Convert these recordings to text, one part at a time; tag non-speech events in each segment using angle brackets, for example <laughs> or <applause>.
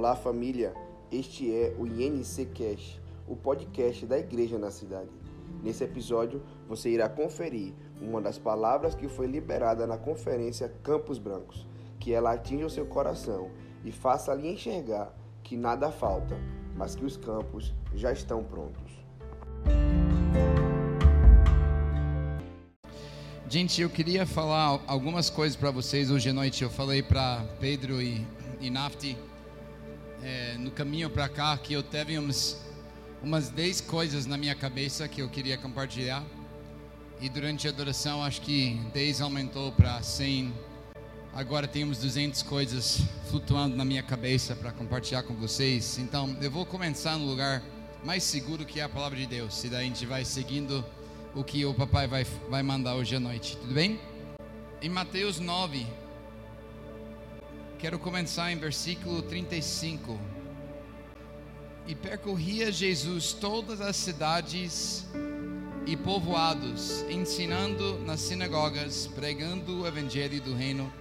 Olá família, este é o INC Cash, o podcast da igreja na cidade. Nesse episódio você irá conferir uma das palavras que foi liberada na conferência Campos Brancos, que ela atinja o seu coração e faça-lhe enxergar que nada falta, mas que os campos já estão prontos. Gente, eu queria falar algumas coisas para vocês hoje à noite. Eu falei para Pedro e, e Nafti é, no caminho para cá que eu teve umas, umas 10 coisas na minha cabeça que eu queria compartilhar. E durante a adoração, acho que 10 aumentou para 100. Agora temos 200 coisas flutuando na minha cabeça para compartilhar com vocês. Então, eu vou começar no lugar mais seguro que é a palavra de Deus. E daí a gente vai seguindo o que o papai vai, vai mandar hoje à noite. Tudo bem? Em Mateus 9, quero começar em versículo 35. E percorria Jesus todas as cidades e povoados, ensinando nas sinagogas, pregando o evangelho do reino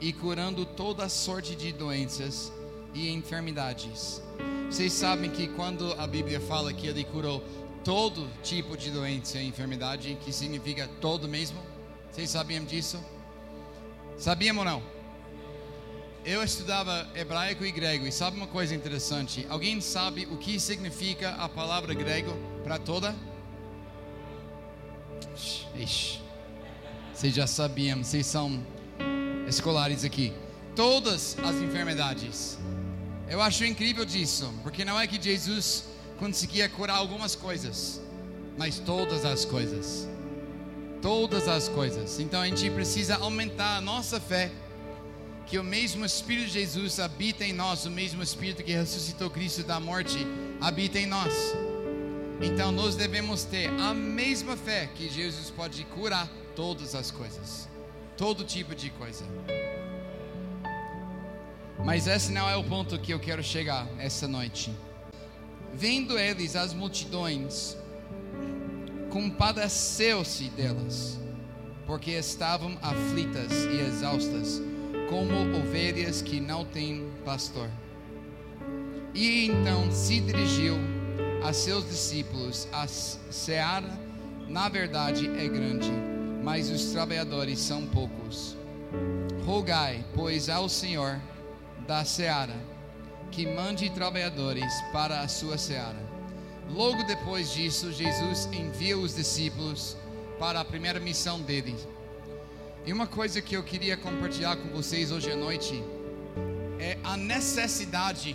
e curando toda sorte de doenças e enfermidades. Vocês sabem que quando a Bíblia fala que ele curou todo tipo de doença e enfermidade, que significa todo mesmo? Vocês sabiam disso? Sabiam ou não? Eu estudava hebraico e grego e sabe uma coisa interessante? Alguém sabe o que significa a palavra grego para toda? Ixi. Vocês já sabiam, vocês são escolares aqui. Todas as enfermidades. Eu acho incrível disso, porque não é que Jesus conseguia curar algumas coisas, mas todas as coisas. Todas as coisas. Então a gente precisa aumentar a nossa fé que o mesmo Espírito de Jesus habita em nós, o mesmo Espírito que ressuscitou Cristo da morte habita em nós. Então nós devemos ter a mesma fé que Jesus pode curar todas as coisas, todo tipo de coisa. Mas esse não é o ponto que eu quero chegar essa noite. Vendo eles as multidões, compadeceu-se delas, porque estavam aflitas e exaustas, como ovelhas que não têm pastor. E então se dirigiu a seus discípulos: A seara, na verdade, é grande, mas os trabalhadores são poucos. Rogai, pois, ao Senhor da seara que mande trabalhadores para a sua seara. Logo depois disso, Jesus envia os discípulos para a primeira missão dele. E uma coisa que eu queria compartilhar com vocês hoje à noite é a necessidade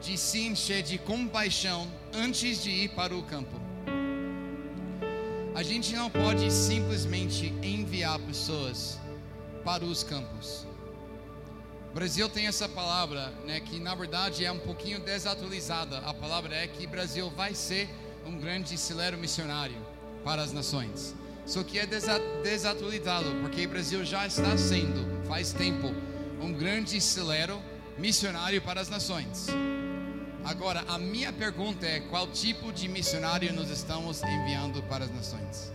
de se encher de compaixão antes de ir para o campo. A gente não pode simplesmente enviar pessoas para os campos. O Brasil tem essa palavra, né, que na verdade é um pouquinho desatualizada. A palavra é que Brasil vai ser um grande celeiro missionário para as nações. Só que é desatualizado, porque o Brasil já está sendo, faz tempo, um grande celeiro missionário para as nações. Agora, a minha pergunta é: qual tipo de missionário nós estamos enviando para as nações?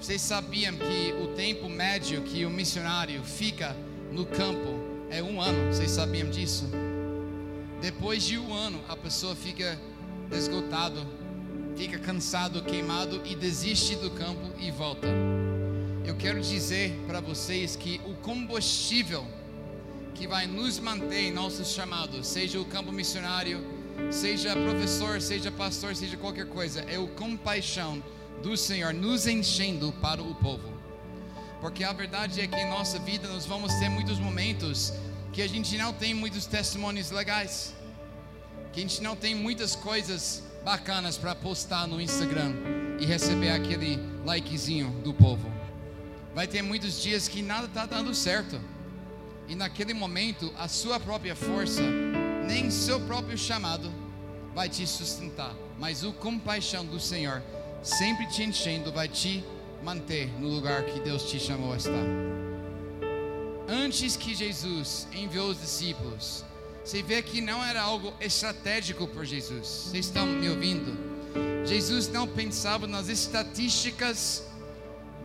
Vocês sabiam que o tempo médio que o missionário fica no campo é um ano. Vocês sabiam disso? Depois de um ano, a pessoa fica esgotado, fica cansado, queimado e desiste do campo e volta. Eu quero dizer para vocês que o combustível que vai nos manter em nossos chamados, seja o campo missionário, seja professor, seja pastor, seja qualquer coisa, é o compaixão do Senhor nos enchendo para o povo. Porque a verdade é que em nossa vida nós vamos ter muitos momentos que a gente não tem muitos testemunhos legais, que a gente não tem muitas coisas bacanas para postar no Instagram e receber aquele likezinho do povo. Vai ter muitos dias que nada está dando certo. E naquele momento, a sua própria força, nem seu próprio chamado vai te sustentar, mas o compaixão do Senhor sempre te enchendo vai te manter no lugar que Deus te chamou a estar. Antes que Jesus enviou os discípulos, você vê que não era algo estratégico por Jesus. Vocês estão me ouvindo? Jesus não pensava nas estatísticas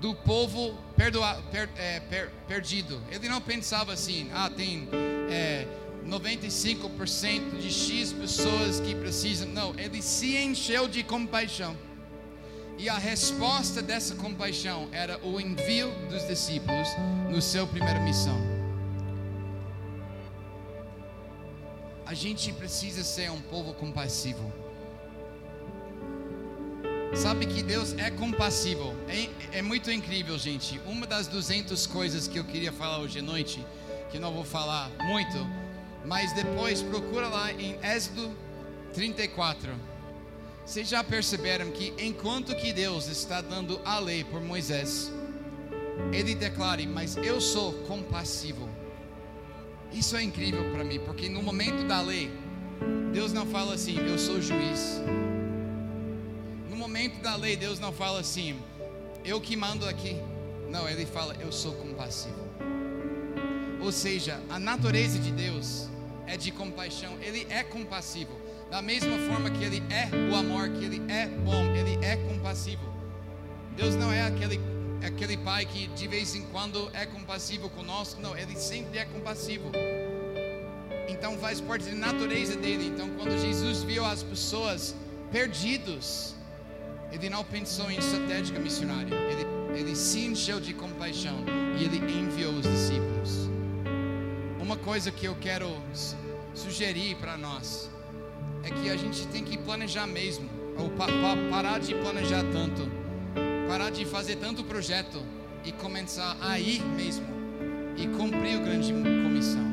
do povo perdoa, per, é, per, perdido. Ele não pensava assim: ah, tem é, 95% de X pessoas que precisam. Não, ele se encheu de compaixão. E a resposta dessa compaixão era o envio dos discípulos no seu primeira missão. A gente precisa ser um povo compassivo. Sabe que Deus é compassivo. É, é, muito incrível, gente. Uma das 200 coisas que eu queria falar hoje à noite, que não vou falar muito, mas depois procura lá em Êxodo 34. Vocês já perceberam que enquanto que Deus está dando a lei por Moisés, ele declara: "Mas eu sou compassivo". Isso é incrível para mim, porque no momento da lei, Deus não fala assim: "Eu sou juiz". No momento da lei, Deus não fala assim: "Eu que mando aqui". Não, ele fala: "Eu sou compassivo". Ou seja, a natureza de Deus é de compaixão, ele é compassivo. Da mesma forma que ele é o amor, que ele é bom, ele é compassivo. Deus não é aquele aquele pai que de vez em quando é compassivo conosco, não, ele sempre é compassivo. Então faz parte da natureza dele. Então quando Jesus viu as pessoas perdidos, ele não pensou em estratégia missionária. Ele ele se encheu de compaixão e ele enviou os discípulos uma coisa que eu quero sugerir para nós é que a gente tem que planejar mesmo, ou pa pa parar de planejar tanto, parar de fazer tanto projeto e começar a ir mesmo e cumprir a grande comissão.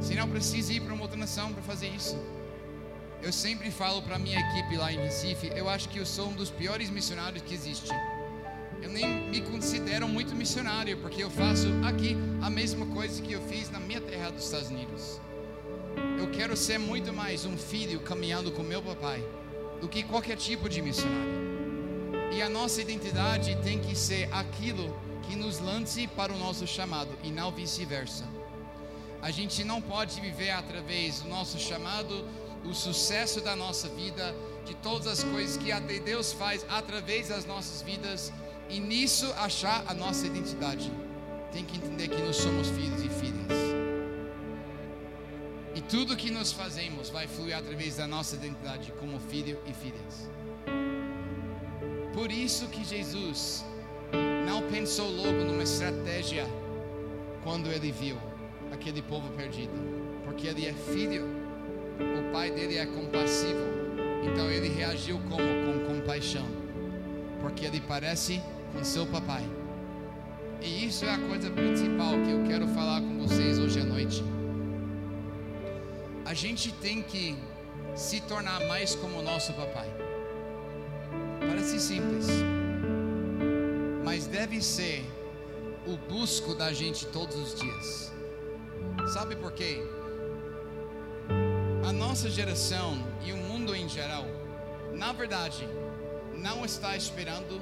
Se não precisa ir para uma outra nação para fazer isso. Eu sempre falo para minha equipe lá em Recife, eu acho que eu sou um dos piores missionários que existe eu nem me considero muito missionário, porque eu faço aqui a mesma coisa que eu fiz na minha terra dos Estados Unidos. Eu quero ser muito mais um filho caminhando com meu papai do que qualquer tipo de missionário. E a nossa identidade tem que ser aquilo que nos lance para o nosso chamado e não vice-versa. A gente não pode viver através do nosso chamado, o sucesso da nossa vida, de todas as coisas que até Deus faz através das nossas vidas e nisso achar a nossa identidade. Tem que entender que nós somos filhos e filhas. E tudo que nós fazemos vai fluir através da nossa identidade como filho e filhas. Por isso que Jesus não pensou logo numa estratégia quando ele viu aquele povo perdido, porque ele é filho, o pai dele é compassivo, então ele reagiu como com compaixão, porque ele parece com seu papai. E isso é a coisa principal que eu quero falar com vocês hoje à noite. A gente tem que se tornar mais como o nosso papai. Parece simples, mas deve ser o busco da gente todos os dias. Sabe por quê? A nossa geração e o mundo em geral, na verdade, não está esperando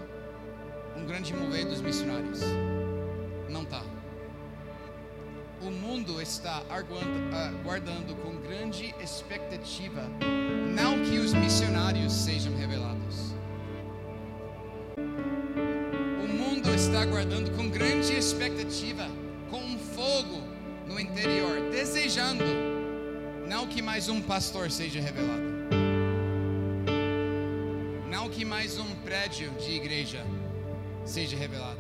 um grande mover dos missionários. Não está. O mundo está aguardando com grande expectativa, não que os missionários sejam revelados. Está aguardando com grande expectativa, com um fogo no interior, desejando não que mais um pastor seja revelado, não que mais um prédio de igreja seja revelada.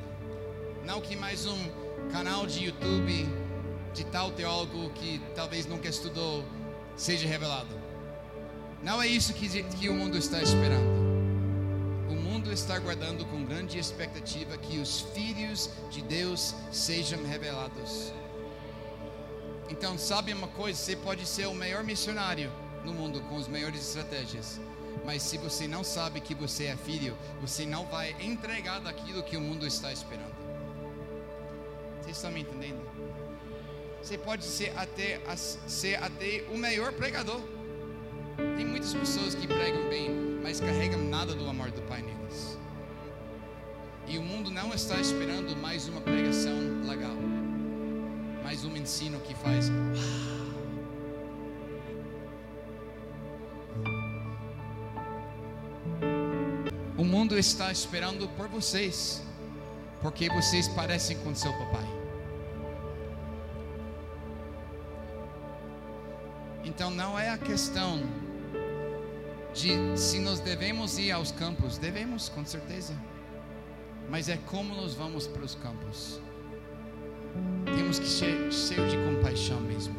Não que mais um canal de YouTube de tal teólogo que talvez nunca estudou seja revelado. Não é isso que, que o mundo está esperando. Está aguardando com grande expectativa que os filhos de Deus sejam revelados. Então, sabe uma coisa? Você pode ser o melhor missionário no mundo com as melhores estratégias mas se você não sabe que você é filho, você não vai entregar daquilo que o mundo está esperando. Vocês estão me entendendo? Você pode ser até, ser até o melhor pregador. Tem muitas pessoas que pregam bem, mas carregam nada do amor do Pai neles. E o mundo não está esperando mais uma pregação legal, mais um ensino que faz. O mundo está esperando por vocês, porque vocês parecem com seu papai. Então não é a questão de se nós devemos ir aos campos, devemos com certeza, mas é como nós vamos para os campos. Temos que ser cheio de compaixão mesmo.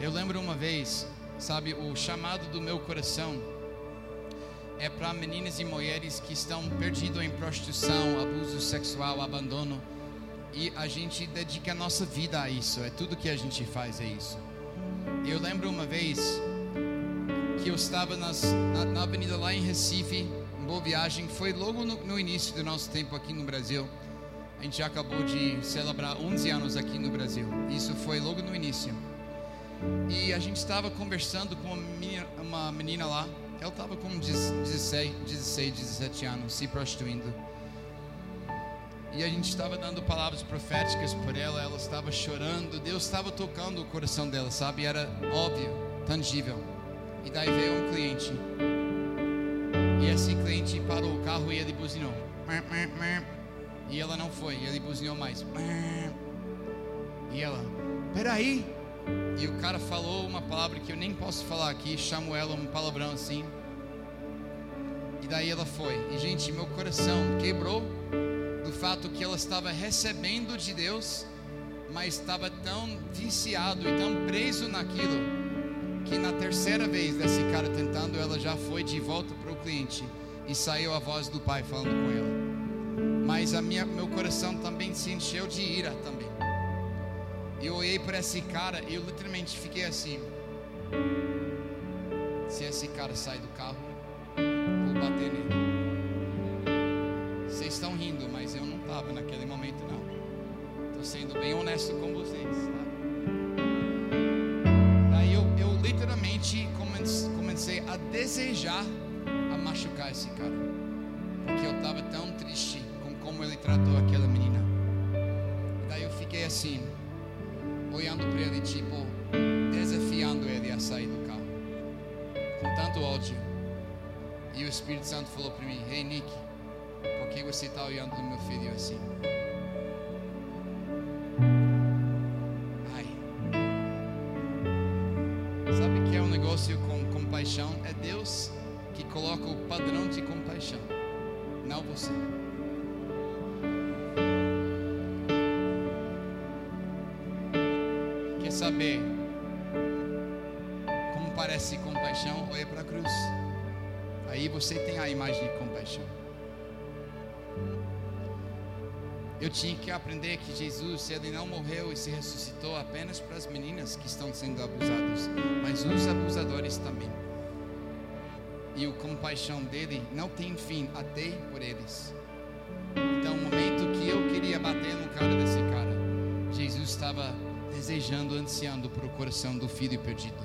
Eu lembro uma vez, sabe, o chamado do meu coração é para meninas e mulheres que estão perdidas em prostituição, abuso sexual, abandono. E a gente dedica a nossa vida a isso, é tudo que a gente faz é isso. Eu lembro uma vez que eu estava nas, na, na, avenida lá em Recife, Boa Viagem, foi logo no, no início do nosso tempo aqui no Brasil. A gente acabou de celebrar 11 anos aqui no Brasil. Isso foi logo no início. E a gente estava conversando com uma menina lá. Ela estava com 16, 16, 17 anos, se prostituindo. E a gente estava dando palavras proféticas por ela. Ela estava chorando. Deus estava tocando o coração dela, sabe? Era óbvio, tangível. E daí veio um cliente. E esse cliente parou o carro e ele buzinou. E ela não foi. Ele buzinou mais. E ela, peraí. E o cara falou uma palavra que eu nem posso falar aqui. Chamo ela um palavrão assim. E daí ela foi. E gente, meu coração quebrou do fato que ela estava recebendo de Deus, mas estava tão viciado e tão preso naquilo que na terceira vez desse cara tentando, ela já foi de volta para cliente e saiu a voz do pai falando com ela. Mas a minha, meu coração também se encheu de ira também. Eu olhei para esse cara e eu literalmente fiquei assim. Se esse cara sai do carro, vou bater nele. Vocês estão rindo, mas eu não estava naquele momento não. Estou sendo bem honesto com vocês. Tá? comecei a desejar machucar esse cara, porque eu estava tão triste com como ele tratou aquela menina. Daí eu fiquei assim, olhando para ele, tipo, desafiando ele a sair do carro, com tanto ódio. E o Espírito Santo falou para mim: Hey Nick, por que você está olhando no meu filho assim? Quer saber como parece compaixão? Olha para a cruz. Aí você tem a imagem de compaixão. Eu tinha que aprender que Jesus, ele não morreu e se ressuscitou apenas para as meninas que estão sendo abusadas, mas os abusadores também e o compaixão dele não tem fim até por eles. Então, o momento que eu queria bater no cara desse cara, Jesus estava desejando, ansiando para o coração do filho perdido,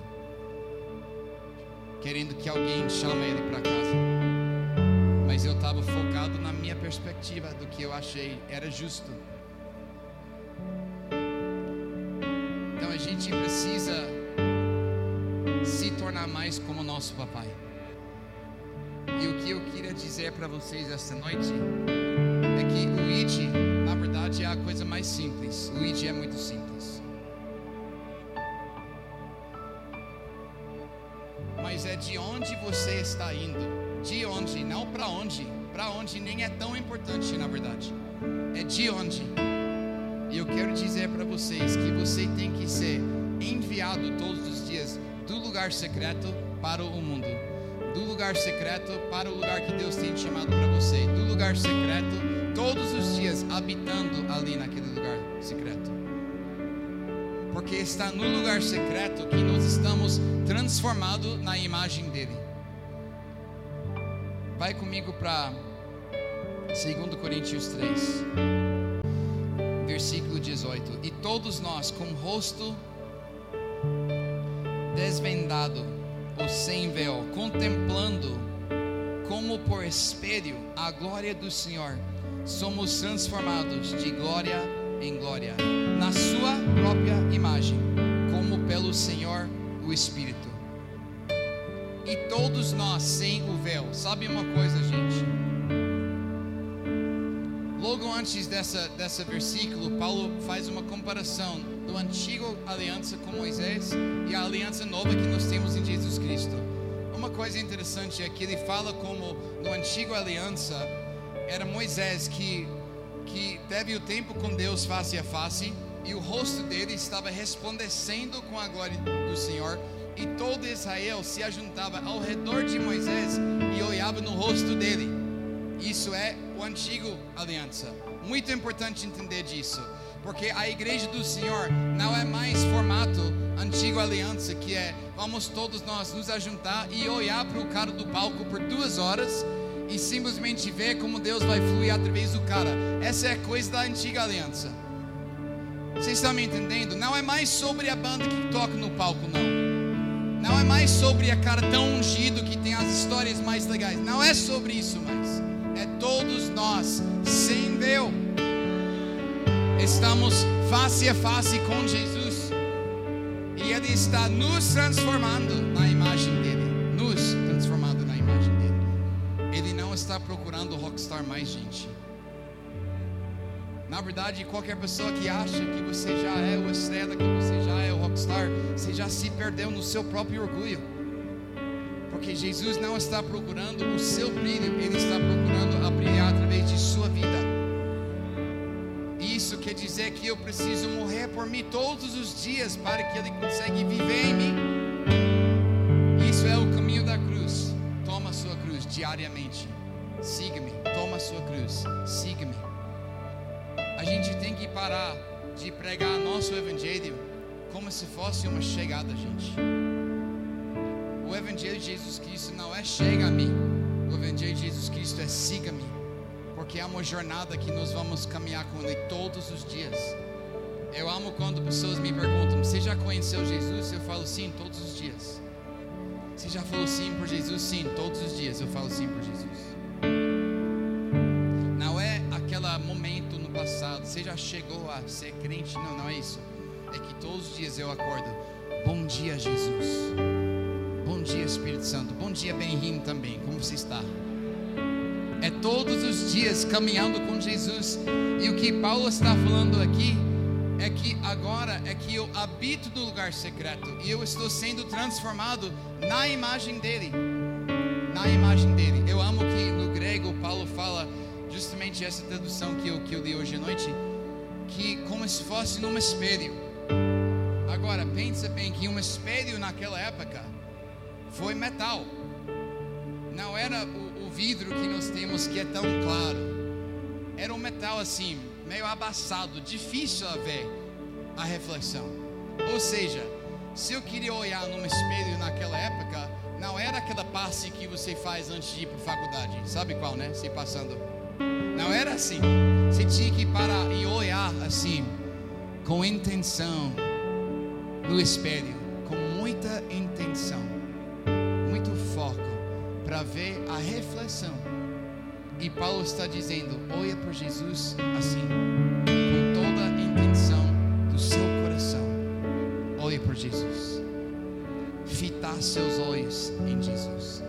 querendo que alguém chame ele para casa. Mas eu estava focado na minha perspectiva do que eu achei era justo. Então a gente precisa se tornar mais como nosso papai. Dizer para vocês esta noite é que o ID, na verdade, é a coisa mais simples. O ID é muito simples. Mas é de onde você está indo. De onde, não para onde. Para onde nem é tão importante, na verdade. É de onde. E eu quero dizer para vocês que você tem que ser enviado todos os dias do lugar secreto para o mundo do lugar secreto para o lugar que Deus tem chamado para você, do lugar secreto, todos os dias habitando ali naquele lugar secreto. Porque está no lugar secreto que nós estamos transformados na imagem dele. Vai comigo para 2 Coríntios 3, versículo 18. E todos nós, com o rosto desvendado, ou sem véu, contemplando como por espelho a glória do Senhor, somos transformados de glória em glória, na Sua própria imagem, como pelo Senhor o Espírito. E todos nós sem o véu, sabe uma coisa, gente? Logo antes dessa, dessa versículo, Paulo faz uma comparação do antigo aliança com Moisés e a aliança nova que nós temos em Jesus Cristo. Uma coisa interessante é que ele fala como no antigo aliança era Moisés que que teve o tempo com Deus face a face e o rosto dele estava resplandecendo com a glória do Senhor e todo Israel se ajuntava ao redor de Moisés e olhava no rosto dele. Isso é o antigo aliança. Muito importante entender disso, porque a igreja do Senhor não é mais formato antigo aliança, que é vamos todos nós nos ajuntar e olhar para o cara do palco por duas horas e simplesmente ver como Deus vai fluir através do cara. Essa é a coisa da antiga aliança. Vocês estão me entendendo? Não é mais sobre a banda que toca no palco, não. Não é mais sobre a cara tão ungido que tem as histórias mais legais. Não é sobre isso mais. É todos nós, sem véu. Estamos face a face com Jesus. E Ele está nos transformando na imagem dele. Nos transformando na imagem dele. Ele não está procurando rockstar mais gente. Na verdade, qualquer pessoa que acha que você já é o estrela, que você já é o rockstar, você já se perdeu no seu próprio orgulho. Porque Jesus não está procurando o seu brilho, Ele está procurando a brilhar através de sua vida. Quer dizer que eu preciso morrer por mim todos os dias para que Ele consiga viver em mim. Isso é o caminho da cruz. Toma a sua cruz diariamente. Siga-me. Toma a sua cruz. Siga-me. A gente tem que parar de pregar nosso evangelho como se fosse uma chegada, gente. O evangelho de Jesus Cristo não é chega a mim. O evangelho de Jesus Cristo é siga-me. Porque é uma jornada que nós vamos caminhar com ele todos os dias. Eu amo quando pessoas me perguntam: "Você já conheceu Jesus?" Eu falo sim, todos os dias. Você já falou sim por Jesus? Sim, todos os dias eu falo sim por Jesus. Não é aquele momento no passado, você já chegou a ser crente? Não, não é isso. É que todos os dias eu acordo. Bom dia, Jesus. Bom dia, Espírito Santo. Bom dia, Benrim também. Como você está? É todos os dias caminhando com Jesus. E o que Paulo está falando aqui é que agora é que eu habito no lugar secreto e eu estou sendo transformado na imagem dele. Na imagem dele. Eu amo que no grego Paulo fala justamente essa tradução que eu, que eu li hoje à noite, que como se fosse num espelho. Agora, pensa bem que um espelho naquela época foi metal. Não era o, vidro que nós temos que é tão claro. Era um metal assim, meio abaçado, difícil a ver a reflexão. Ou seja, se eu queria olhar num espelho naquela época, não era aquela passe que você faz antes de ir para a faculdade. Sabe qual, né? Se passando. Não era assim. Você tinha que parar e olhar assim, com intenção, no espelho, com muita intenção, muito foco, para ver a reflexão. E Paulo está dizendo: olha para Jesus assim, com toda a intenção do seu coração. Olhe para Jesus. Fitar seus olhos em Jesus.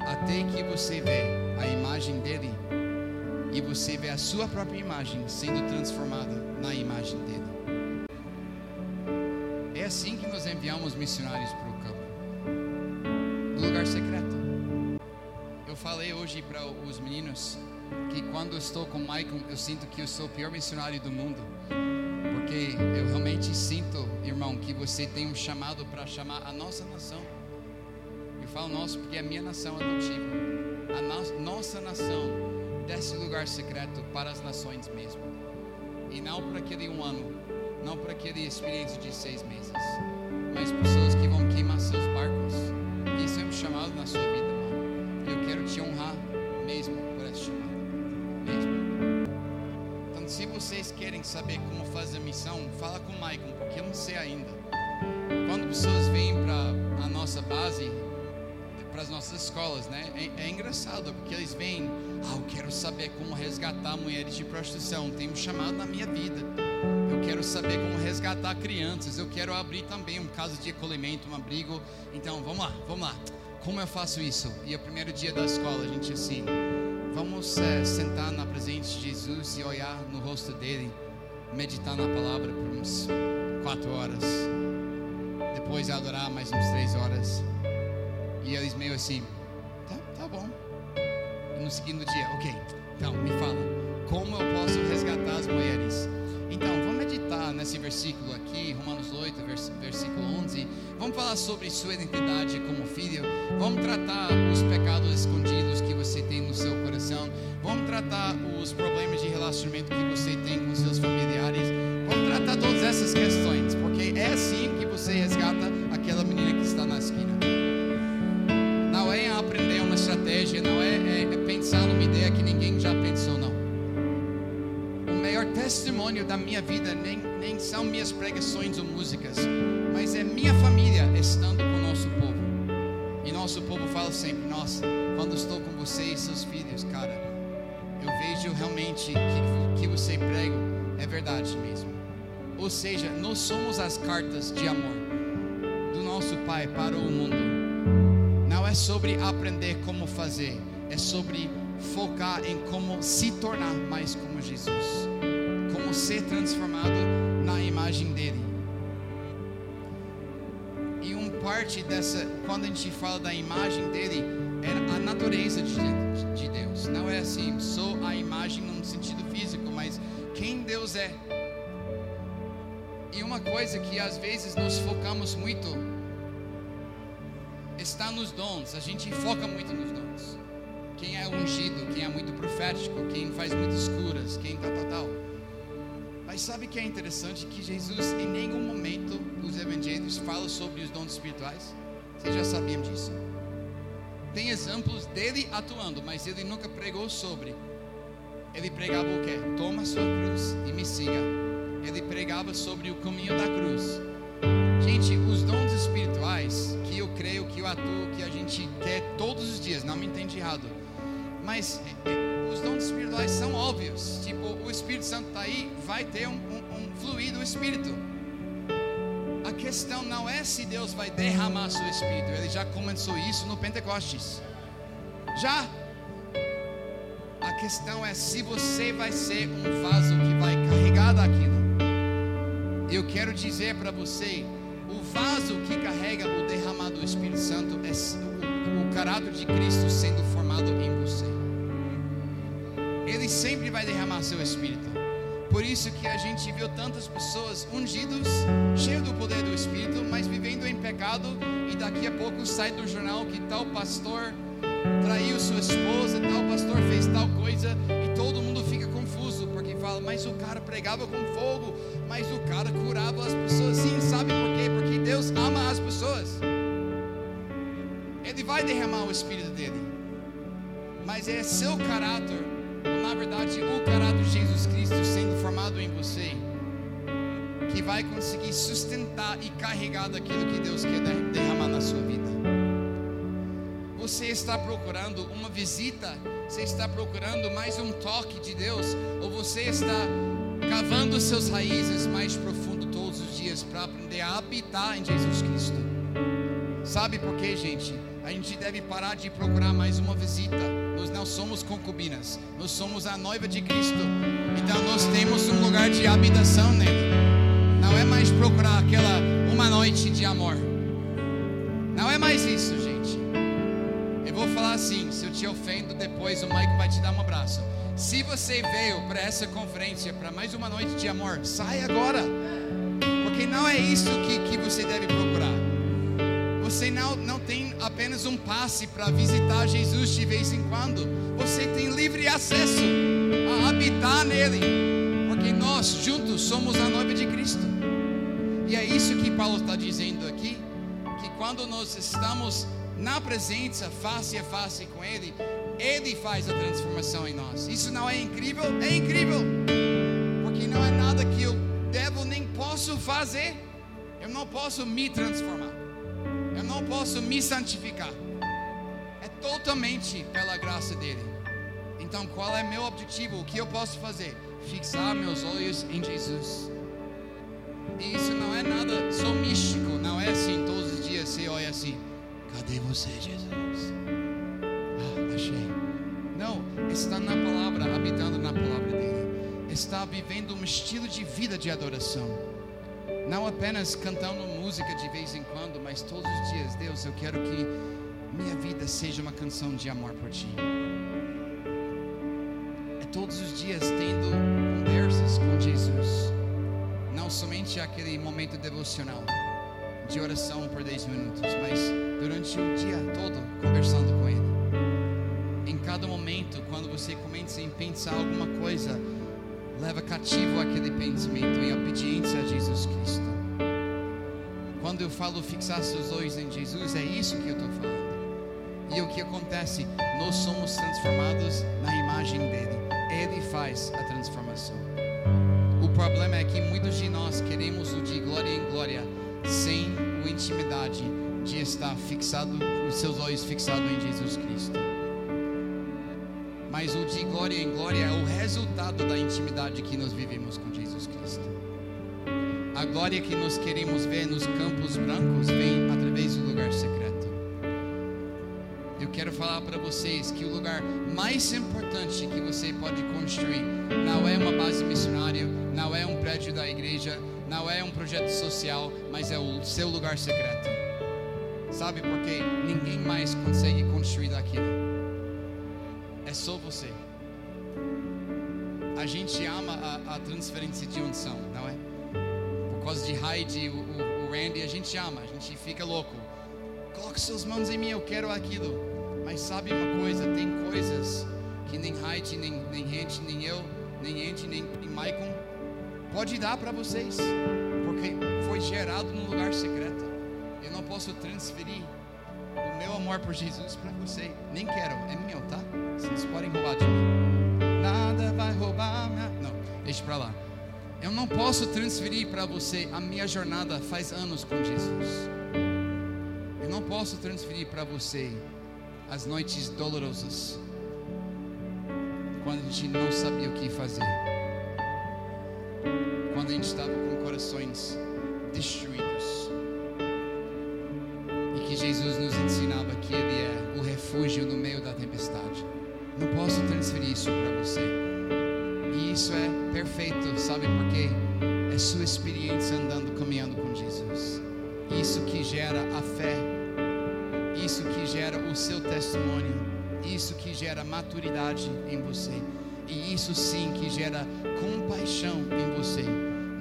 Até que você vê a imagem dele e você vê a sua própria imagem sendo transformada na imagem dele. É assim que nós enviamos missionários para o campo no lugar secreto. Falei hoje para os meninos que quando estou com o Michael, eu sinto que eu sou o pior missionário do mundo. Porque eu realmente sinto, irmão, que você tem um chamado para chamar a nossa nação. Eu falo nosso porque é a minha nação adotiva. A no nossa nação desse lugar secreto para as nações mesmo. E não por aquele um ano, não por aquele experiência de seis meses, mas pessoas que vão queimar seus barcos. Te honrar mesmo por esse chamado. Mesmo. Então, se vocês querem saber como fazer a missão, fala com o Maicon, porque eu não sei ainda. Quando pessoas vêm para a nossa base, para as nossas escolas, né? É, é, engraçado, porque eles vêm, ah, eu quero saber como resgatar mulheres de prostituição, tem um chamado na minha vida. Eu quero saber como resgatar crianças, eu quero abrir também um caso de acolhimento, um abrigo. Então, vamos lá, vamos lá. Como eu faço isso? E o primeiro dia da escola, a gente assim, vamos é, sentar na presença de Jesus e olhar no rosto dele, meditar na palavra por uns quatro horas, depois adorar mais uns três horas. E eles meio assim, tá, tá bom. E no seguinte dia, ok, então me fala, como eu posso resgatar as mulheres? Então, vamos meditar nesse versículo aqui, Romanos 8, versículo 11. Vamos falar sobre sua identidade como filho. Vamos tratar os pecados escondidos que você tem no seu coração. Vamos tratar os problemas de relacionamento que você tem com seus familiares. Vamos tratar todas essas questões, porque é assim que você resgata aquela menina que está na esquina. Não é aprender uma estratégia, não é, é, é pensar numa ideia que ninguém já pensou, testemunho da minha vida nem, nem são minhas pregações ou músicas, mas é minha família estando com o nosso povo. E nosso povo fala sempre: Nossa, quando estou com você e seus filhos, cara, eu vejo realmente que que você prega é verdade mesmo. Ou seja, nós somos as cartas de amor do nosso Pai para o mundo. Não é sobre aprender como fazer, é sobre focar em como se tornar mais como Jesus ser transformado na imagem dele. E uma parte dessa, quando a gente fala da imagem dele, é a natureza de, de Deus. Não é assim, sou a imagem no sentido físico, mas quem Deus é. E uma coisa que às vezes nós focamos muito está nos dons. A gente foca muito nos dons. Quem é ungido, quem é muito profético, quem faz muitas curas, quem tal, tal, tal. Mas sabe que é interessante que Jesus em nenhum momento nos evangelhos fala sobre os dons espirituais? Vocês já sabiam disso? Tem exemplos dele atuando, mas ele nunca pregou sobre. Ele pregava o quê? Toma sua cruz e me siga. Ele pregava sobre o caminho da cruz. Gente, os dons espirituais que eu creio, que eu atuo, que a gente quer todos os dias, não me entende errado. Mas os dons espirituais são óbvios. Tipo, o Espírito Santo está aí, vai ter um, um, um fluir do Espírito. A questão não é se Deus vai derramar seu Espírito. Ele já começou isso no Pentecostes. Já. A questão é se você vai ser um vaso que vai carregar daquilo. Eu quero dizer para você, o vaso que carrega o derramado do Espírito Santo é o, o caráter de Cristo sendo formado em você. Ele sempre vai derramar seu espírito. Por isso que a gente viu tantas pessoas ungidos, cheios do poder do Espírito, mas vivendo em pecado, e daqui a pouco sai do jornal que tal pastor traiu sua esposa, tal pastor fez tal coisa, e todo mundo fica confuso, porque fala, mas o cara pregava com fogo, mas o cara curava as pessoas. Sim, sabe por quê? Porque Deus ama as pessoas. Ele vai derramar o Espírito dele, mas é seu caráter na verdade, o caráter de Jesus Cristo sendo formado em você, que vai conseguir sustentar e carregar daquilo que Deus quer derramar na sua vida. Você está procurando uma visita? Você está procurando mais um toque de Deus? Ou você está cavando seus raízes mais profundo todos os dias para aprender a habitar em Jesus Cristo? Sabe por quê, gente? A gente deve parar de procurar mais uma visita nós não somos concubinas, nós somos a noiva de Cristo. Então nós temos um lugar de habitação nele. Não é mais procurar aquela uma noite de amor. Não é mais isso, gente. Eu vou falar assim, se eu te ofendo depois o Mike vai te dar um abraço. Se você veio para essa conferência para mais uma noite de amor, sai agora. Porque não é isso que, que você deve procurar. Você não, não tem apenas um passe para visitar Jesus de vez em quando. Você tem livre acesso a habitar nele. Porque nós juntos somos a noiva de Cristo. E é isso que Paulo está dizendo aqui. Que quando nós estamos na presença, face a face com Ele, Ele faz a transformação em nós. Isso não é incrível? É incrível. Porque não é nada que eu devo nem posso fazer. Eu não posso me transformar. Eu não posso me santificar. É totalmente pela graça dele. Então, qual é meu objetivo? O que eu posso fazer? Fixar meus olhos em Jesus. E isso não é nada só místico, não é assim todos os dias você olha assim: cadê você, Jesus? Ah, achei. Não, está na palavra, habitando na palavra dele, está vivendo um estilo de vida de adoração. Não apenas cantando música de vez em quando, mas todos os dias, Deus, eu quero que minha vida seja uma canção de amor por ti. É todos os dias tendo conversas com Jesus, não somente aquele momento devocional de oração por 10 minutos, mas durante o dia todo conversando com Ele. Em cada momento, quando você começa a pensar alguma coisa, leva cativo aquele pensamento em obediência a Jesus Cristo. Quando eu falo fixar seus olhos em Jesus, é isso que eu estou falando. E o que acontece? Nós somos transformados na imagem dele. Ele faz a transformação. O problema é que muitos de nós queremos o de glória em glória sem a intimidade de estar fixado, os seus olhos fixados em Jesus Cristo. Mas o de glória em glória é o resultado da intimidade que nós vivemos com Jesus Cristo. A glória que nós queremos ver nos campos brancos vem através do lugar secreto. Eu quero falar para vocês que o lugar mais importante que você pode construir não é uma base missionária, não é um prédio da igreja, não é um projeto social, mas é o seu lugar secreto. Sabe por quê? Ninguém mais consegue construir daquilo. É só você. A gente ama a, a transferência de unção, não é? Por causa de Heidi, o, o, o Randy, a gente ama, a gente fica louco. Coloque suas mãos em mim, eu quero aquilo. Mas sabe uma coisa? Tem coisas que nem Heidi, nem, nem Randy, nem eu, nem Andy, nem, nem Maicon pode dar para vocês, porque foi gerado no lugar secreto. Eu não posso transferir o meu amor por Jesus para você, nem quero, é meu, tá? Vocês podem roubar de mim. Nada vai roubar minha... Não, deixa para lá. Eu não posso transferir para você a minha jornada faz anos com Jesus. Eu não posso transferir para você as noites dolorosas, quando a gente não sabia o que fazer quando a gente estava com corações destruídos. Jesus nos ensinava que Ele é o refúgio no meio da tempestade. Não posso transferir isso para você. E isso é perfeito, sabe por quê? É sua experiência andando, caminhando com Jesus. Isso que gera a fé. Isso que gera o seu testemunho. Isso que gera maturidade em você. E isso sim que gera compaixão em você,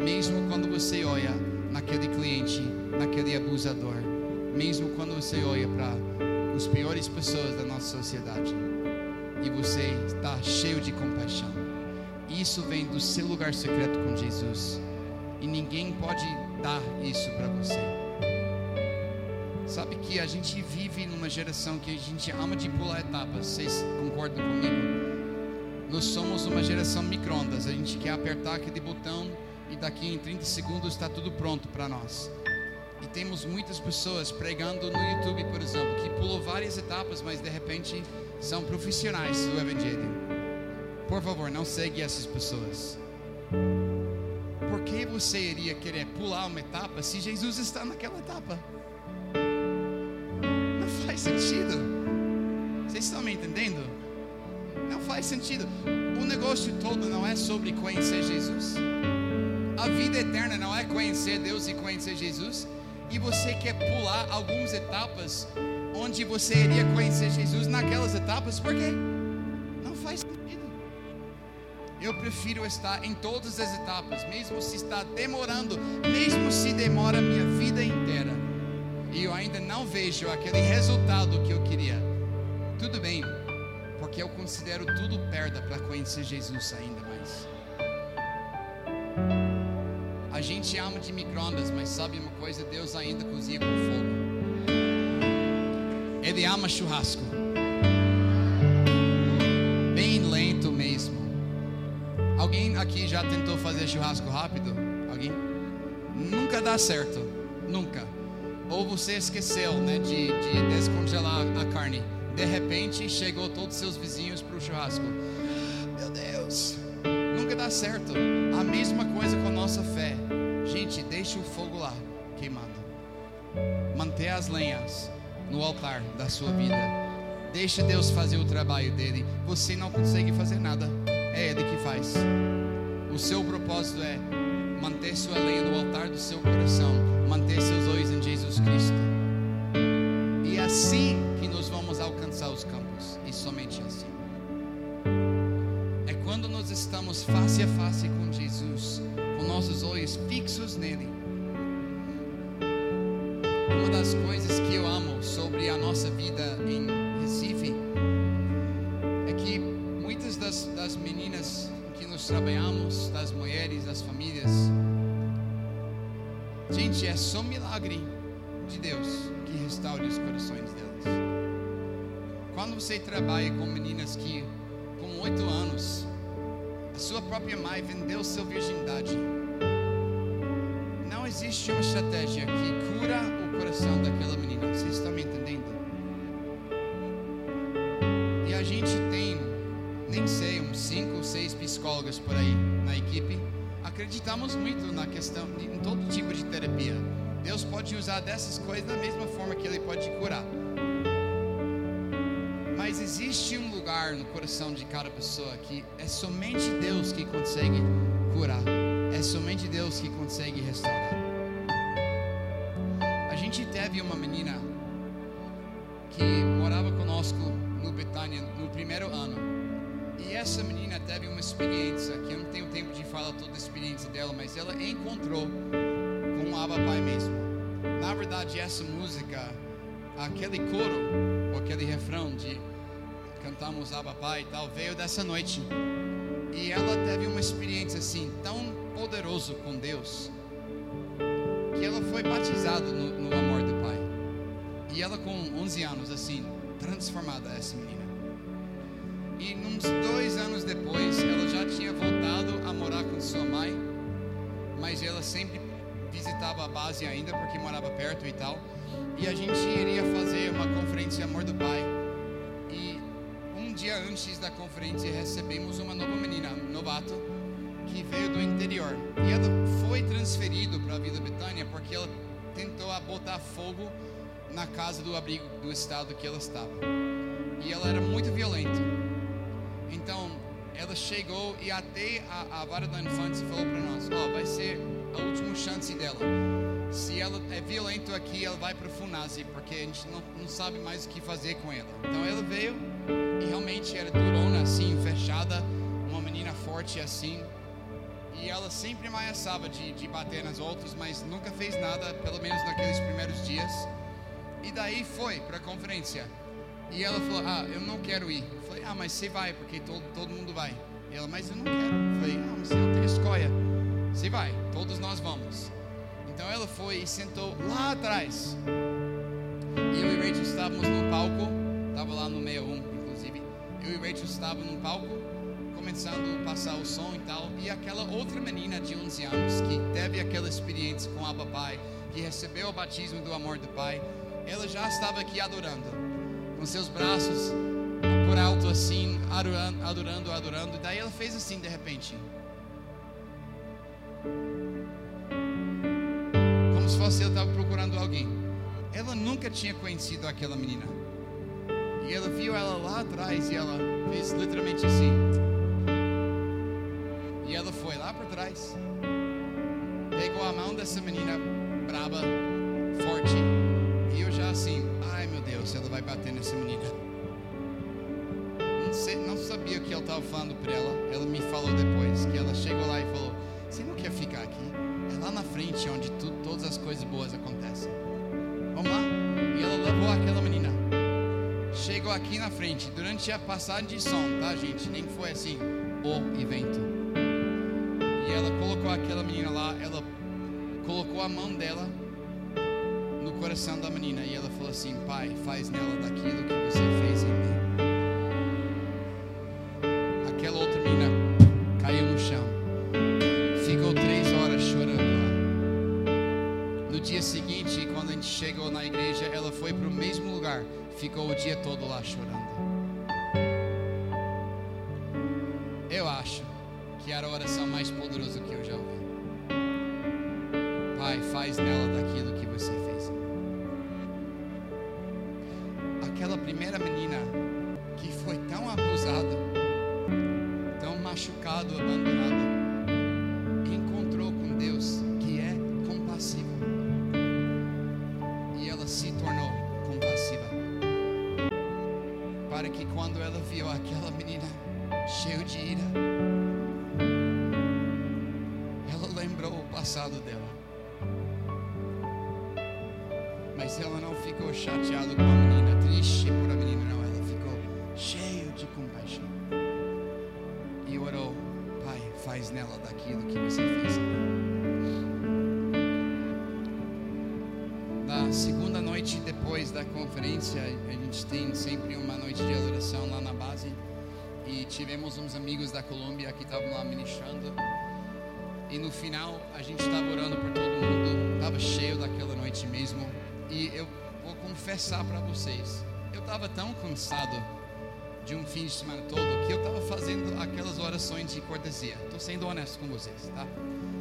mesmo quando você olha naquele cliente, naquele abusador, mesmo quando você olha para as piores pessoas da nossa sociedade e você está cheio de compaixão. Isso vem do seu lugar secreto com Jesus e ninguém pode dar isso para você. Sabe que a gente vive numa geração que a gente ama de pular etapas. Vocês concordam comigo? Nós somos uma geração microondas. A gente quer apertar aquele botão e daqui em 30 segundos está tudo pronto para nós. E temos muitas pessoas pregando no YouTube, por exemplo, que pulou várias etapas, mas de repente são profissionais do Evangelho. Por favor, não segue essas pessoas. Por que você iria querer pular uma etapa se Jesus está naquela etapa? Não faz sentido. Vocês estão me entendendo? Não faz sentido. O negócio todo não é sobre conhecer Jesus. A vida eterna não é conhecer Deus e conhecer Jesus. E você quer pular algumas etapas onde você iria conhecer Jesus naquelas etapas, por quê? Não faz sentido. Eu prefiro estar em todas as etapas, mesmo se está demorando, mesmo se demora a minha vida inteira. E eu ainda não vejo aquele resultado que eu queria. Tudo bem, porque eu considero tudo perda para conhecer Jesus ainda mais. A gente ama de microondas, mas sabe uma coisa? Deus ainda cozinha com fogo. Ele ama churrasco. Bem lento mesmo. Alguém aqui já tentou fazer churrasco rápido? Alguém? Nunca dá certo. Nunca. Ou você esqueceu né, de, de descongelar a carne de repente chegou todos seus vizinhos para o churrasco. Meu Deus, nunca dá certo. A mesma coisa com a nossa fé. Deixa o fogo lá, queimando. Manter as lenhas no altar da sua vida. Deixa Deus fazer o trabalho dele. Você não consegue fazer nada. É Ele que faz. O seu propósito é manter sua lenha no altar do seu coração, manter seus olhos em Jesus Cristo. E assim que nós nele. Uma das coisas que eu amo sobre a nossa vida em Recife é que muitas das, das meninas que nós trabalhamos, das mulheres, das famílias, gente, é só milagre de Deus que restaure os corações delas. Quando você trabalha com meninas que, com oito anos, a sua própria mãe vendeu sua virgindade, existe uma estratégia que cura o coração daquela menina. Vocês estão me entendendo? E a gente tem, nem sei, uns cinco ou seis psicólogos por aí na equipe. Acreditamos muito na questão, em todo tipo de terapia. Deus pode usar dessas coisas da mesma forma que Ele pode curar. Mas existe um lugar no coração de cada pessoa que é somente Deus que consegue curar. É somente Deus que consegue restaurar. Que morava conosco no Betânia no primeiro ano. E essa menina teve uma experiência, que eu não tenho tempo de falar toda a experiência dela, mas ela encontrou com o Abba Pai mesmo. Na verdade, essa música, aquele coro, ou aquele refrão de cantamos Abba Pai e tal, veio dessa noite. E ela teve uma experiência assim, tão poderoso com Deus, que ela foi batizada no, no amor do Pai. E ela com 11 anos, assim, transformada essa menina. E uns dois anos depois, ela já tinha voltado a morar com sua mãe, mas ela sempre visitava a base ainda, porque morava perto e tal. E a gente iria fazer uma conferência Amor do Pai. E um dia antes da conferência, recebemos uma nova menina, um novato, que veio do interior. E ela foi transferida para a Vila Betânia porque ela tentou botar fogo na casa do abrigo do estado que ela estava. E ela era muito violenta. Então, ela chegou e até a, a vara da infância falou para nós: Ó, oh, vai ser a última chance dela. Se ela é violenta aqui, ela vai para o Funase, porque a gente não, não sabe mais o que fazer com ela. Então, ela veio e realmente era durona, assim, fechada, uma menina forte assim. E ela sempre ameaçava de, de bater nas outras, mas nunca fez nada, pelo menos naqueles primeiros dias. E daí foi para a conferência. E ela falou: Ah, eu não quero ir. Eu falei: Ah, mas você vai, porque todo, todo mundo vai. E ela: Mas eu não quero. Eu falei: Ah, mas você não tem escolha. Você vai, todos nós vamos. Então ela foi e sentou lá atrás. E eu e Rachel estávamos no palco. Estava lá no 61, inclusive. Eu e Rachel estávamos no palco, começando a passar o som e tal. E aquela outra menina de 11 anos, que teve aquela experiência com a papai, que recebeu o batismo do amor do pai, ela já estava aqui adorando, com seus braços por alto assim, adorando, adorando, adorando. E daí ela fez assim de repente. Como se fosse ela estava procurando alguém. Ela nunca tinha conhecido aquela menina. E ela viu ela lá atrás e ela fez literalmente assim. E ela foi lá por trás. Pegou a mão dessa menina braba, forte. Assim, ai meu Deus, ela vai bater nessa menina. Não, sei, não sabia o que ela estava falando para ela. Ela me falou depois que ela chegou lá e falou: Você não quer ficar aqui? É lá na frente onde tu, todas as coisas boas acontecem. Vamos lá? E ela levou aquela menina. Chegou aqui na frente, durante a passagem de som, tá, gente? Nem foi assim, o evento. E ela colocou aquela menina lá, ela colocou a mão dela coração da menina e ela falou assim: Pai, faz nela daquilo que você fez em mim. Aquela outra menina caiu no chão, ficou três horas chorando lá. No dia seguinte, quando a gente chegou na igreja, ela foi para o mesmo lugar, ficou o dia todo lá chorando. Tem sempre uma noite de adoração lá na base. E tivemos uns amigos da Colômbia que estavam lá ministrando. E no final a gente estava orando por todo mundo. Estava cheio daquela noite mesmo. E eu vou confessar para vocês, eu estava tão cansado de um fim de semana todo que eu estava fazendo aquelas orações de cortesia. Estou sendo honesto com vocês, tá?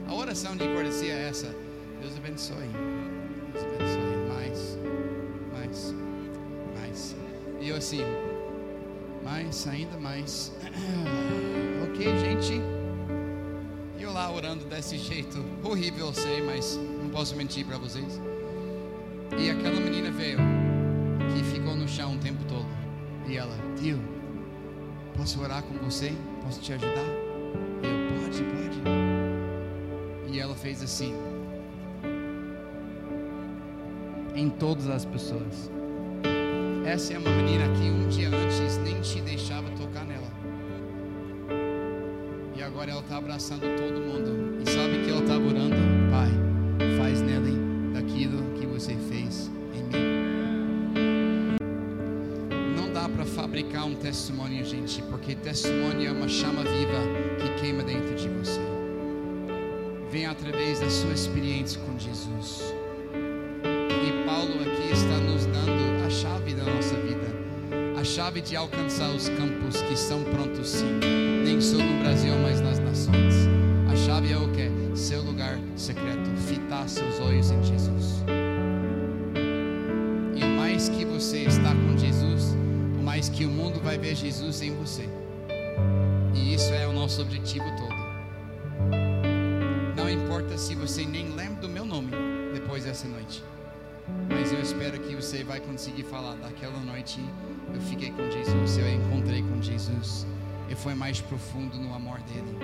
A oração de cortesia é essa: Deus abençoe, Deus abençoe mais, mais, mais. E eu assim, mais, ainda mais. <clears throat> ok, gente. E eu lá orando desse jeito, horrível, eu sei, mas não posso mentir para vocês. E aquela menina veio, que ficou no chão o tempo todo. E ela, tio, posso orar com você? Posso te ajudar? Eu, pode, pode. E ela fez assim. Em todas as pessoas. Essa é uma menina que um dia antes nem te deixava tocar nela. E agora ela está abraçando todo mundo. E sabe que ela estava orando? Pai, faz nela daquilo que você fez em mim. Não dá para fabricar um testemunho, gente, porque testemunho é uma chama viva que queima dentro de você. Vem através da sua experiência com Jesus. E Paulo aqui está nos dando a chave chave de alcançar os campos que estão prontos, sim, nem só no Brasil, mas nas nações. A chave é o que? Seu lugar secreto, fitar seus olhos em Jesus. E o mais que você está com Jesus, o mais que o mundo vai ver Jesus em você. E isso é o nosso objetivo todo. Não importa se você nem lembra do meu nome depois dessa noite. Mas eu espero que você vai conseguir falar daquela noite eu fiquei com Jesus, eu encontrei com Jesus. E foi mais profundo no amor dele.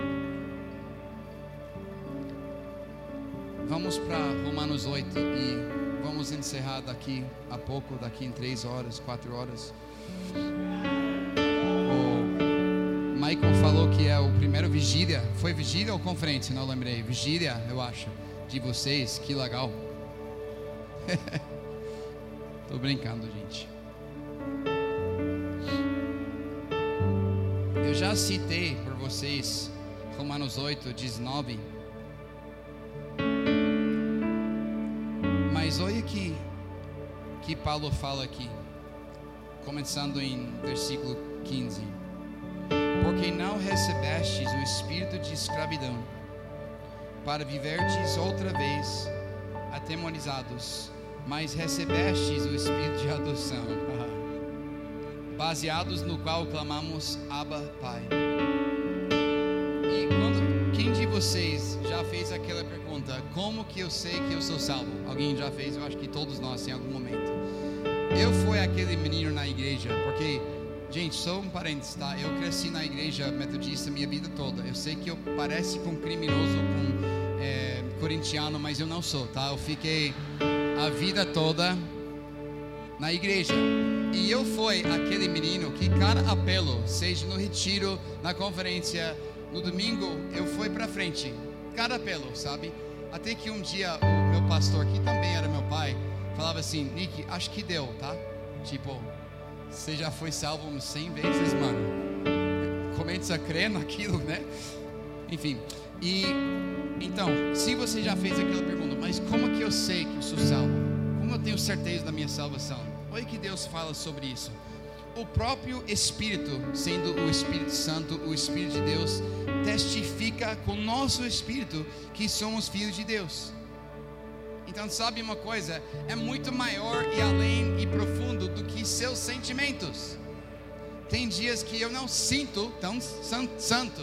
Vamos para Romanos 8 e vamos encerrar daqui a pouco, daqui em três horas, quatro horas. O Michael falou que é o primeiro vigília. Foi vigília ou conferência? Não lembrei. Vigília, eu acho, de vocês. Que legal. <laughs> Tô brincando, gente. Já citei por vocês Romanos 8, 19. Mas olha que que Paulo fala aqui, começando em versículo 15. Porque não recebestes o espírito de escravidão, para viverdes outra vez atemorizados, mas recebestes o espírito de adoção, <laughs> baseados no qual clamamos Abba, Pai. E quando, quem de vocês já fez aquela pergunta: Como que eu sei que eu sou salvo? Alguém já fez? Eu acho que todos nós em algum momento. Eu fui aquele menino na igreja, porque, gente, sou um parênteses, tá? Eu cresci na igreja metodista minha vida toda. Eu sei que eu parece com criminoso, com é, corintiano, mas eu não sou, tá? Eu fiquei a vida toda na igreja. E eu fui aquele menino que cada apelo, seja no retiro, na conferência, no domingo, eu fui para frente. Cada apelo, sabe? Até que um dia o meu pastor, que também era meu pai, falava assim: Nick, acho que deu, tá? Tipo, você já foi salvo uns 100 vezes, mano. Começa a crer naquilo, né? Enfim, e então, se você já fez aquela pergunta, mas como que eu sei que eu sou salvo? Como eu tenho certeza da minha salvação? Olha que Deus fala sobre isso. O próprio Espírito, sendo o Espírito Santo, o Espírito de Deus, testifica com nosso espírito que somos filhos de Deus. Então, sabe uma coisa? É muito maior e além e profundo do que seus sentimentos. Tem dias que eu não sinto tão santo.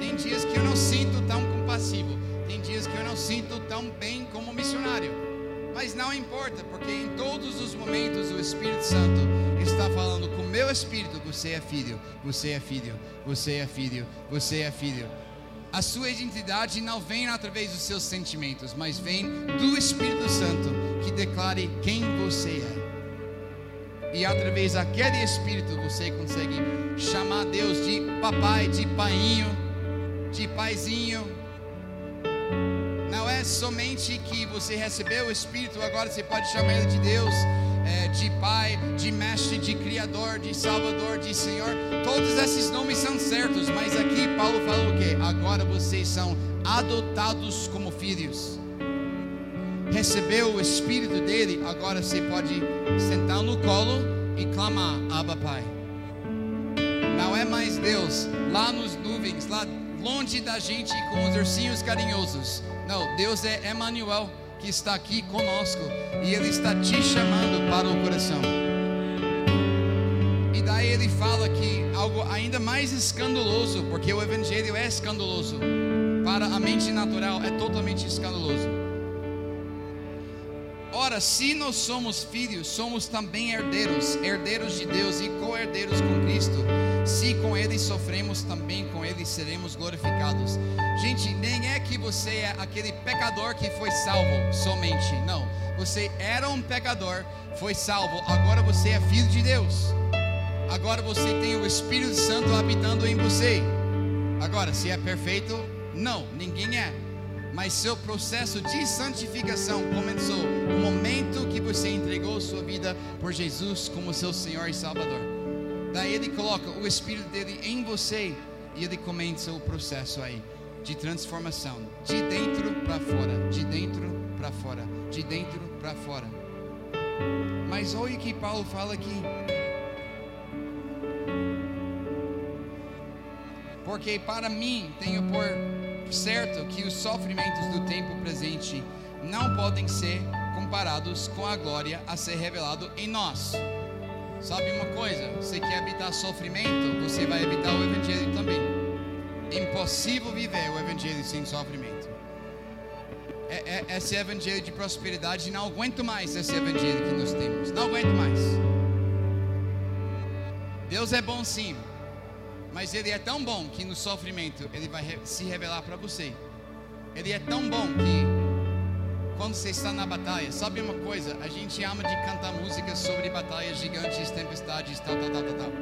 Tem dias que eu não sinto tão compassivo. Tem dias que eu não sinto tão bem como missionário. Mas não importa, porque em todos os momentos o Espírito Santo está falando com o meu espírito: você é filho, você é filho, você é filho, você é filho. A sua identidade não vem através dos seus sentimentos, mas vem do Espírito Santo que declare quem você é. E através daquele Espírito você consegue chamar Deus de papai, de painho, de paizinho. Não é somente que você recebeu o Espírito, agora você pode chamar Ele de Deus é, de Pai, de Mestre, de Criador, de Salvador, de Senhor. Todos esses nomes são certos, mas aqui Paulo fala o que? Agora vocês são adotados como filhos. Recebeu o Espírito dele, agora você pode sentar no colo e clamar, Abba Pai. Não é mais Deus lá nos nuvens, lá longe da gente com os ursinhos carinhosos. Não, Deus é Emmanuel que está aqui conosco e Ele está te chamando para o coração. E daí ele fala que algo ainda mais escandaloso, porque o Evangelho é escandaloso, para a mente natural é totalmente escandaloso. Ora, se nós somos filhos, somos também herdeiros, herdeiros de Deus e co-herdeiros com Cristo. Se com Ele sofremos, também com Ele seremos glorificados. Gente, nem é que você é aquele pecador que foi salvo somente. Não. Você era um pecador, foi salvo. Agora você é filho de Deus. Agora você tem o Espírito Santo habitando em você. Agora, se é perfeito, não, ninguém é mas seu processo de santificação começou no momento que você entregou sua vida por Jesus como seu Senhor e Salvador. Daí ele coloca o Espírito dele em você e ele começa o processo aí de transformação, de dentro para fora, de dentro para fora, de dentro para fora. Mas olha que Paulo fala aqui. Porque para mim tenho por certo que os sofrimentos do tempo presente não podem ser comparados com a glória a ser revelado em nós. Sabe uma coisa? Você quer evitar sofrimento, você vai evitar o evangelho também. Impossível viver o evangelho sem sofrimento. É, é, esse evangelho de prosperidade, não aguento mais esse evangelho que nós temos. Não aguento mais. Deus é bom sim, mas Ele é tão bom que no sofrimento Ele vai se revelar para você. Ele é tão bom que quando você está na batalha, sabe uma coisa? A gente ama de cantar músicas sobre batalhas gigantes, tempestades, tal, tal, tal, tal, tal.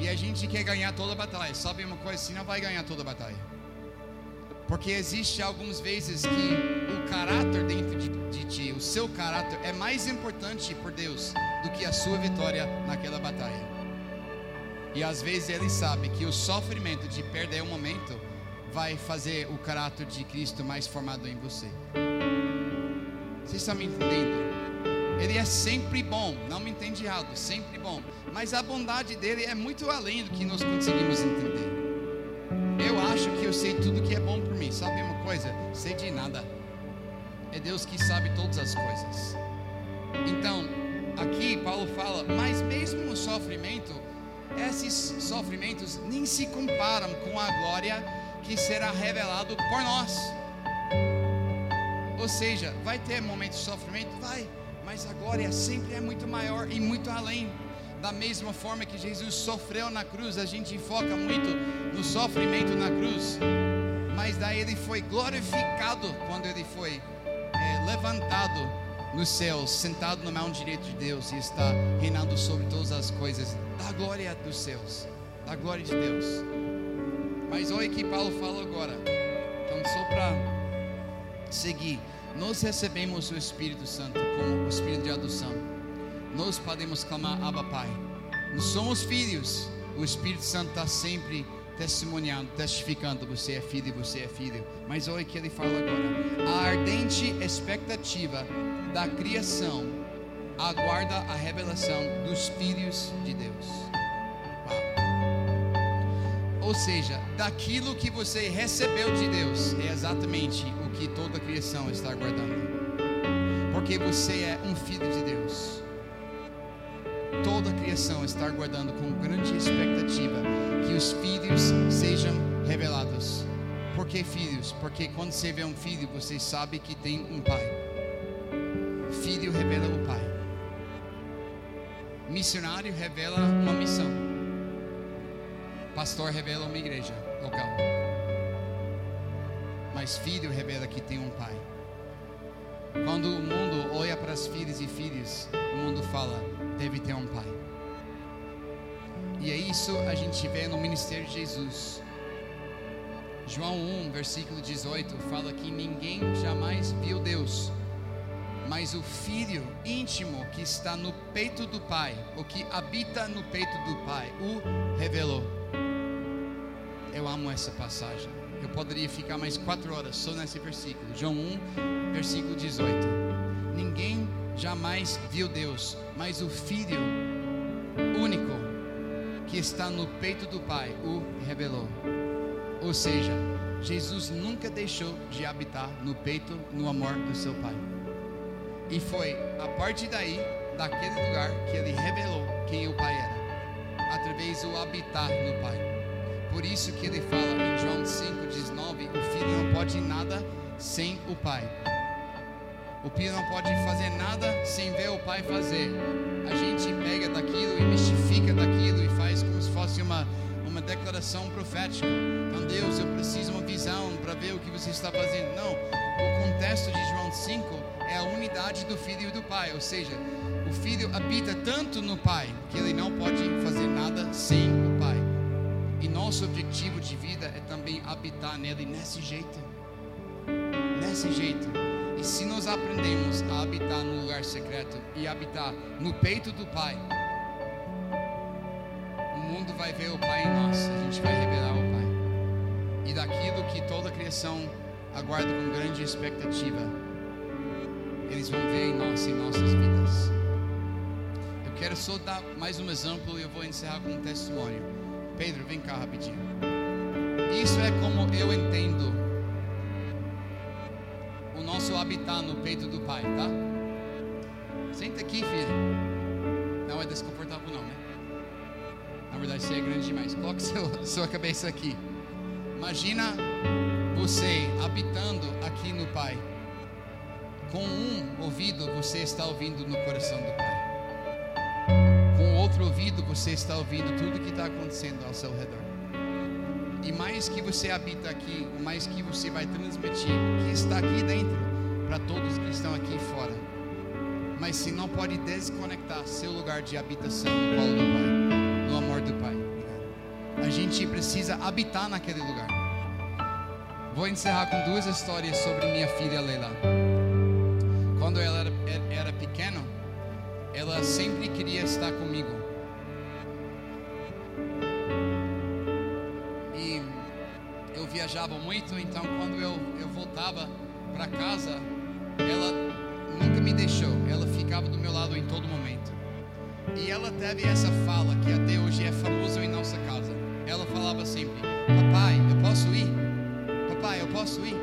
E a gente quer ganhar toda a batalha. Sabe uma coisa? Você não vai ganhar toda a batalha. Porque existe algumas vezes que o caráter dentro de, de ti, o seu caráter é mais importante por Deus do que a sua vitória naquela batalha. E às vezes ele sabe que o sofrimento de perder um momento vai fazer o caráter de Cristo mais formado em você. Vocês estão me entendendo? Ele é sempre bom, não me entende errado, sempre bom. Mas a bondade dele é muito além do que nós conseguimos entender. Eu acho que eu sei tudo que é bom por mim. Sabe uma coisa? Sei de nada. É Deus que sabe todas as coisas. Então, aqui Paulo fala, mas mesmo no sofrimento, esses sofrimentos nem se comparam com a glória que será revelado por nós. Ou seja, vai ter momentos de sofrimento? Vai, mas a glória sempre é muito maior e muito além. Da mesma forma que Jesus sofreu na cruz, a gente foca muito no sofrimento na cruz, mas daí ele foi glorificado quando ele foi é, levantado nos céus, sentado na mão direita de Deus e está reinando sobre todas as coisas, da glória dos céus, da glória de Deus. Mas olha que Paulo fala agora. Então, só para seguir, nós recebemos o Espírito Santo como o Espírito de adoção. Nós podemos clamar Abba Pai. Nós somos filhos. O Espírito Santo está sempre testemunhando, testificando: você é filho, você é filho. Mas olha o que ele fala agora: a ardente expectativa da criação aguarda a revelação dos filhos de Deus. Ou seja, daquilo que você recebeu de Deus, é exatamente o que toda a criação está aguardando. Porque você é um filho de Deus. Toda a criação está aguardando com grande expectativa que os filhos sejam revelados. Por que filhos? Porque quando você vê um filho, você sabe que tem um pai. Filho revela o pai. Missionário revela uma missão. Pastor revela uma igreja local. Mas filho revela que tem um pai. Quando o mundo olha para as filhas e filhos, o mundo fala: deve ter um pai. E é isso a gente vê no ministério de Jesus. João 1, versículo 18, fala que ninguém jamais viu Deus, mas o Filho íntimo que está no peito do Pai, ou que habita no peito do Pai, o revelou. Eu amo essa passagem. Eu poderia ficar mais quatro horas só nesse versículo. João 1, versículo 18. Ninguém jamais viu Deus, mas o Filho único que está no peito do Pai o revelou. Ou seja, Jesus nunca deixou de habitar no peito, no amor do seu Pai. E foi a partir daí, daquele lugar, que ele revelou quem o Pai era, através do habitar no Pai. Por isso que ele fala em João 5,19: o filho não pode nada sem o Pai. O filho não pode fazer nada sem ver o Pai fazer. A gente pega daquilo e mistifica daquilo e faz como se fosse uma, uma declaração profética. Então, Deus, eu preciso uma visão para ver o que você está fazendo. Não, o contexto de João 5 é a unidade do filho e do pai, ou seja, o filho habita tanto no pai que ele não pode fazer nada sem o pai. E nosso objetivo de vida é também habitar nele nesse jeito. Nesse jeito. E se nós aprendemos a habitar no lugar secreto e habitar no peito do pai, o mundo vai ver o pai em nós, a gente vai revelar o pai. E daquilo que toda a criação aguarda com grande expectativa, eles vão ver em nós, em nossas vidas. Eu quero só dar mais um exemplo e eu vou encerrar com um testemunho. Pedro, vem cá rapidinho. Isso é como eu entendo o nosso habitar no peito do Pai, tá? Senta aqui, filho. Não é desconfortável, não, né? Na verdade, você é grande demais. Coloque seu, <laughs> sua cabeça aqui. Imagina você habitando aqui no Pai. Com um ouvido você está ouvindo no coração do Pai. Com outro ouvido você está ouvindo tudo que está acontecendo ao seu redor. E mais que você habita aqui, mais que você vai transmitir o que está aqui dentro para todos que estão aqui fora. Mas se não pode desconectar seu lugar de habitação no colo do Pai, no amor do Pai. A gente precisa habitar naquele lugar. Vou encerrar com duas histórias sobre minha filha Leila. Ela sempre queria estar comigo. E eu viajava muito, então quando eu, eu voltava para casa, ela nunca me deixou, ela ficava do meu lado em todo momento. E ela teve essa fala que até hoje é famosa em nossa casa. Ela falava sempre: Papai, eu posso ir? Papai, eu posso ir?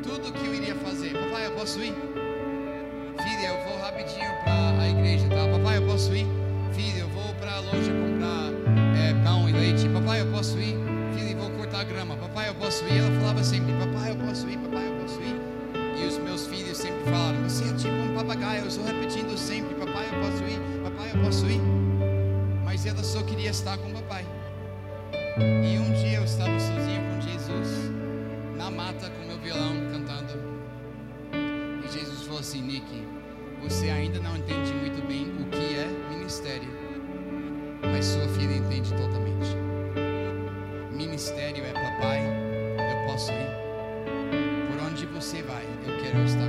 Tudo que eu iria fazer, papai, eu posso ir? Rapidinho para a igreja, tá? Papai, eu posso ir? Filha, eu vou para a loja comprar é, pão e leite. Papai, eu posso ir? Filha, eu vou cortar grama. Papai, eu posso ir? Ela falava sempre: Papai, eu posso ir? Papai, eu posso ir? E os meus filhos sempre falaram: Você é tipo um papagaio. Eu estou repetindo sempre: Papai, eu posso ir? Papai, eu posso ir? Mas ela só queria estar com o papai. E um dia eu estava sozinho com Jesus, na mata com meu violão cantando. E Jesus falou assim: Nick, você ainda não entende muito bem o que é ministério, mas sua filha entende totalmente. Ministério é papai, eu posso ir. Por onde você vai, eu quero estar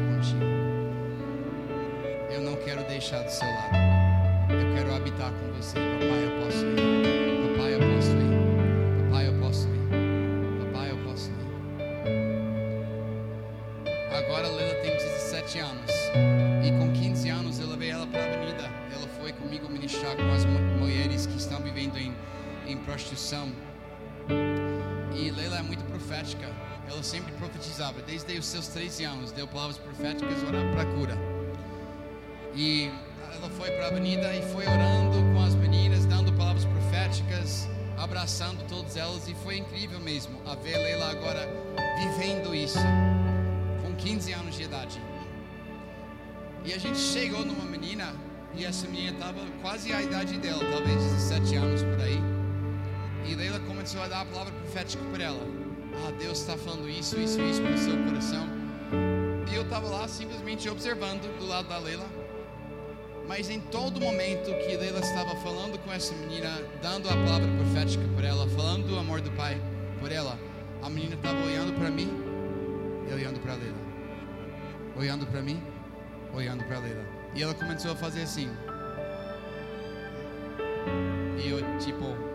13 anos, deu palavras proféticas orando para cura. E ela foi para a avenida e foi orando com as meninas, dando palavras proféticas, abraçando todas elas. E foi incrível mesmo a ver Leila agora vivendo isso, com 15 anos de idade. E a gente chegou numa menina e essa menina tava quase a idade dela, talvez 17 anos por aí. E Leila começou a dar a palavra profética para ela. Ah, Deus está falando isso, isso, isso para o seu coração. E eu estava lá simplesmente observando do lado da Leila. Mas em todo momento que Leila estava falando com essa menina, dando a palavra profética por ela, falando do amor do Pai por ela, a menina estava olhando para mim e olhando para Leila. Olhando para mim, olhando para Leila. E ela começou a fazer assim. E eu, tipo,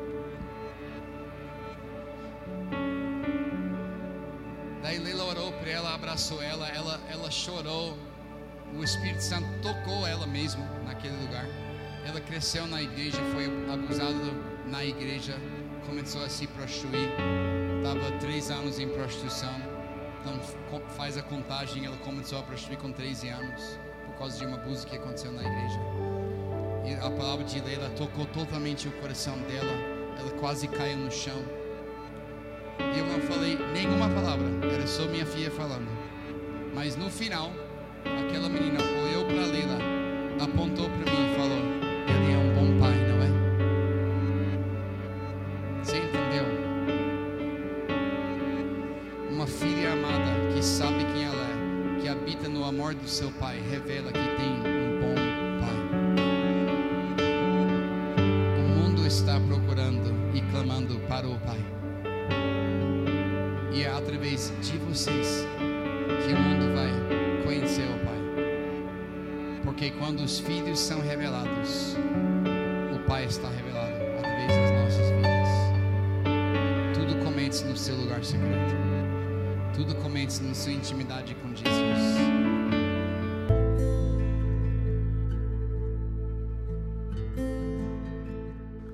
Daí Leila orou para ela, abraçou ela, ela, ela chorou. O Espírito Santo tocou ela mesmo naquele lugar. Ela cresceu na igreja, foi abusada na igreja, começou a se prostituir. Estava três anos em prostituição. Então faz a contagem, ela começou a prostituir com 13 anos por causa de um abuso que aconteceu na igreja. E a palavra de Leila tocou totalmente o coração dela. Ela quase caiu no chão. Eu não falei nenhuma palavra, era só minha filha falando. Mas no final, aquela menina olhou para Leila, apontou para mim e falou: Ele é um bom quando os filhos são revelados, o Pai está revelado através das nossas vidas. Tudo começa no seu lugar secreto. Tudo começa na sua intimidade com Jesus.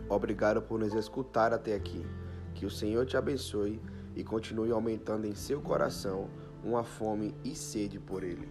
Obrigado por nos escutar até aqui. Que o Senhor te abençoe e continue aumentando em seu coração uma fome e sede por Ele.